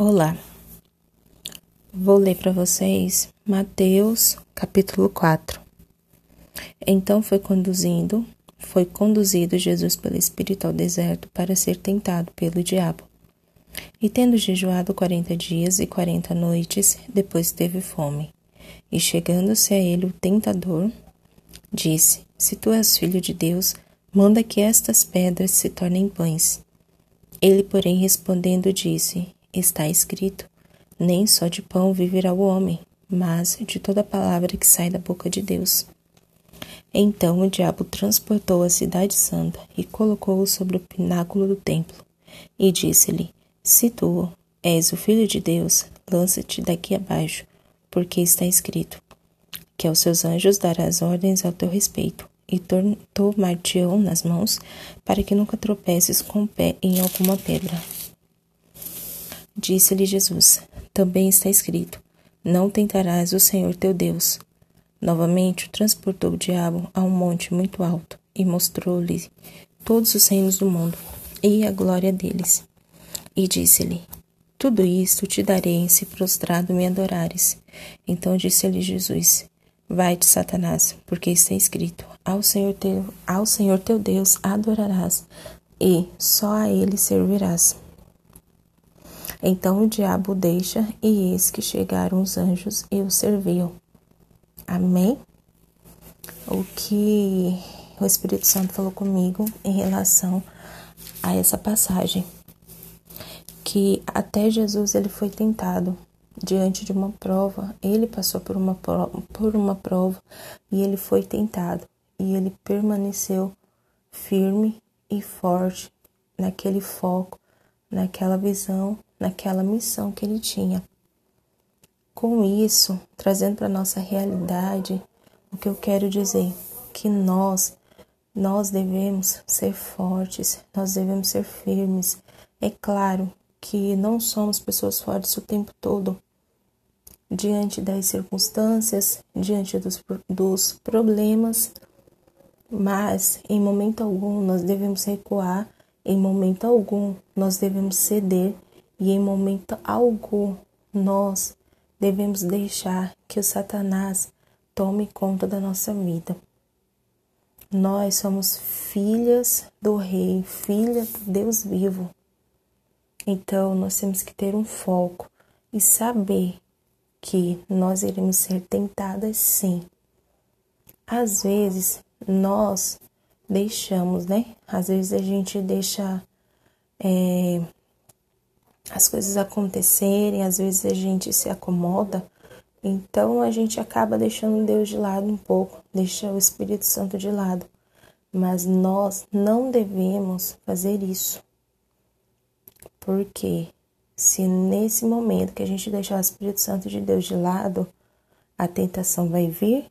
Olá, vou ler para vocês Mateus capítulo 4. Então foi conduzindo, foi conduzido Jesus pelo Espírito ao deserto para ser tentado pelo diabo. E tendo jejuado quarenta dias e quarenta noites, depois teve fome. E chegando-se a ele o tentador, disse: Se tu és filho de Deus, manda que estas pedras se tornem pães. Ele, porém, respondendo, disse: está escrito: Nem só de pão viverá o homem, mas de toda palavra que sai da boca de Deus. Então o diabo transportou a cidade santa e colocou-o sobre o pináculo do templo, e disse-lhe: Se tu és o filho de Deus, lança-te daqui abaixo, porque está escrito: Que aos seus anjos darás ordens ao teu respeito, e tomar-te-ão nas mãos, para que nunca tropeces com o pé em alguma pedra. Disse-lhe Jesus: Também está escrito: Não tentarás o Senhor teu Deus. Novamente o transportou o diabo a um monte muito alto e mostrou-lhe todos os reinos do mundo e a glória deles. E disse-lhe: Tudo isto te darei se prostrado me adorares. Então disse-lhe Jesus: Vai-te, Satanás, porque está escrito: Ao Senhor teu, ao Senhor teu Deus adorarás, e só a ele servirás. Então o diabo deixa, e eis que chegaram os anjos e o serviam. Amém? O que o Espírito Santo falou comigo em relação a essa passagem. Que até Jesus ele foi tentado diante de uma prova, ele passou por uma, por uma prova e ele foi tentado. E ele permaneceu firme e forte naquele foco, naquela visão naquela missão que ele tinha. Com isso, trazendo para nossa realidade, o que eu quero dizer que nós nós devemos ser fortes, nós devemos ser firmes. É claro que não somos pessoas fortes o tempo todo. Diante das circunstâncias, diante dos, dos problemas, mas em momento algum nós devemos recuar, em momento algum nós devemos ceder e em momento algum nós devemos deixar que o Satanás tome conta da nossa vida. Nós somos filhas do Rei, filha do Deus vivo. Então nós temos que ter um foco e saber que nós iremos ser tentadas sim. Às vezes nós deixamos, né? Às vezes a gente deixa é, as coisas acontecerem, às vezes a gente se acomoda, então a gente acaba deixando Deus de lado um pouco, deixa o Espírito Santo de lado. Mas nós não devemos fazer isso. Porque se nesse momento que a gente deixar o Espírito Santo de Deus de lado, a tentação vai vir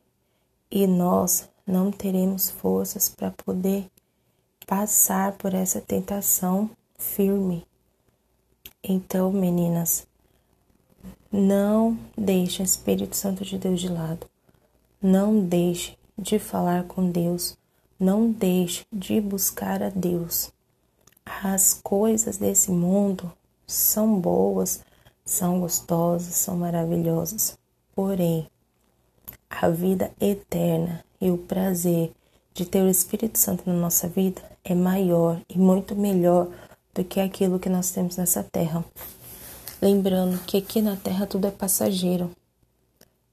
e nós não teremos forças para poder passar por essa tentação firme. Então, meninas, não deixe o Espírito Santo de Deus de lado. Não deixe de falar com Deus. Não deixe de buscar a Deus. As coisas desse mundo são boas, são gostosas, são maravilhosas. Porém, a vida eterna e o prazer de ter o Espírito Santo na nossa vida é maior e muito melhor do que aquilo que nós temos nessa terra. Lembrando que aqui na terra tudo é passageiro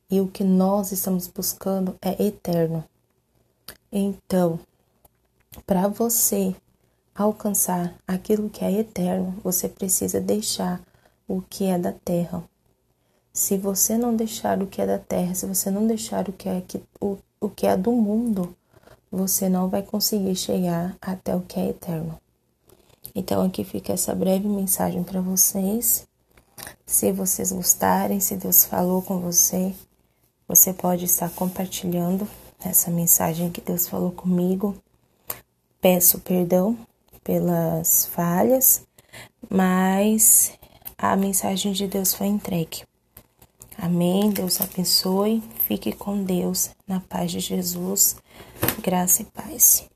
e o que nós estamos buscando é eterno. Então, para você alcançar aquilo que é eterno, você precisa deixar o que é da terra. Se você não deixar o que é da terra, se você não deixar o que é, o, o que é do mundo, você não vai conseguir chegar até o que é eterno. Então aqui fica essa breve mensagem para vocês. Se vocês gostarem, se Deus falou com você, você pode estar compartilhando essa mensagem que Deus falou comigo. Peço perdão pelas falhas, mas a mensagem de Deus foi entregue. Amém. Deus abençoe. Fique com Deus, na paz de Jesus. Graça e paz.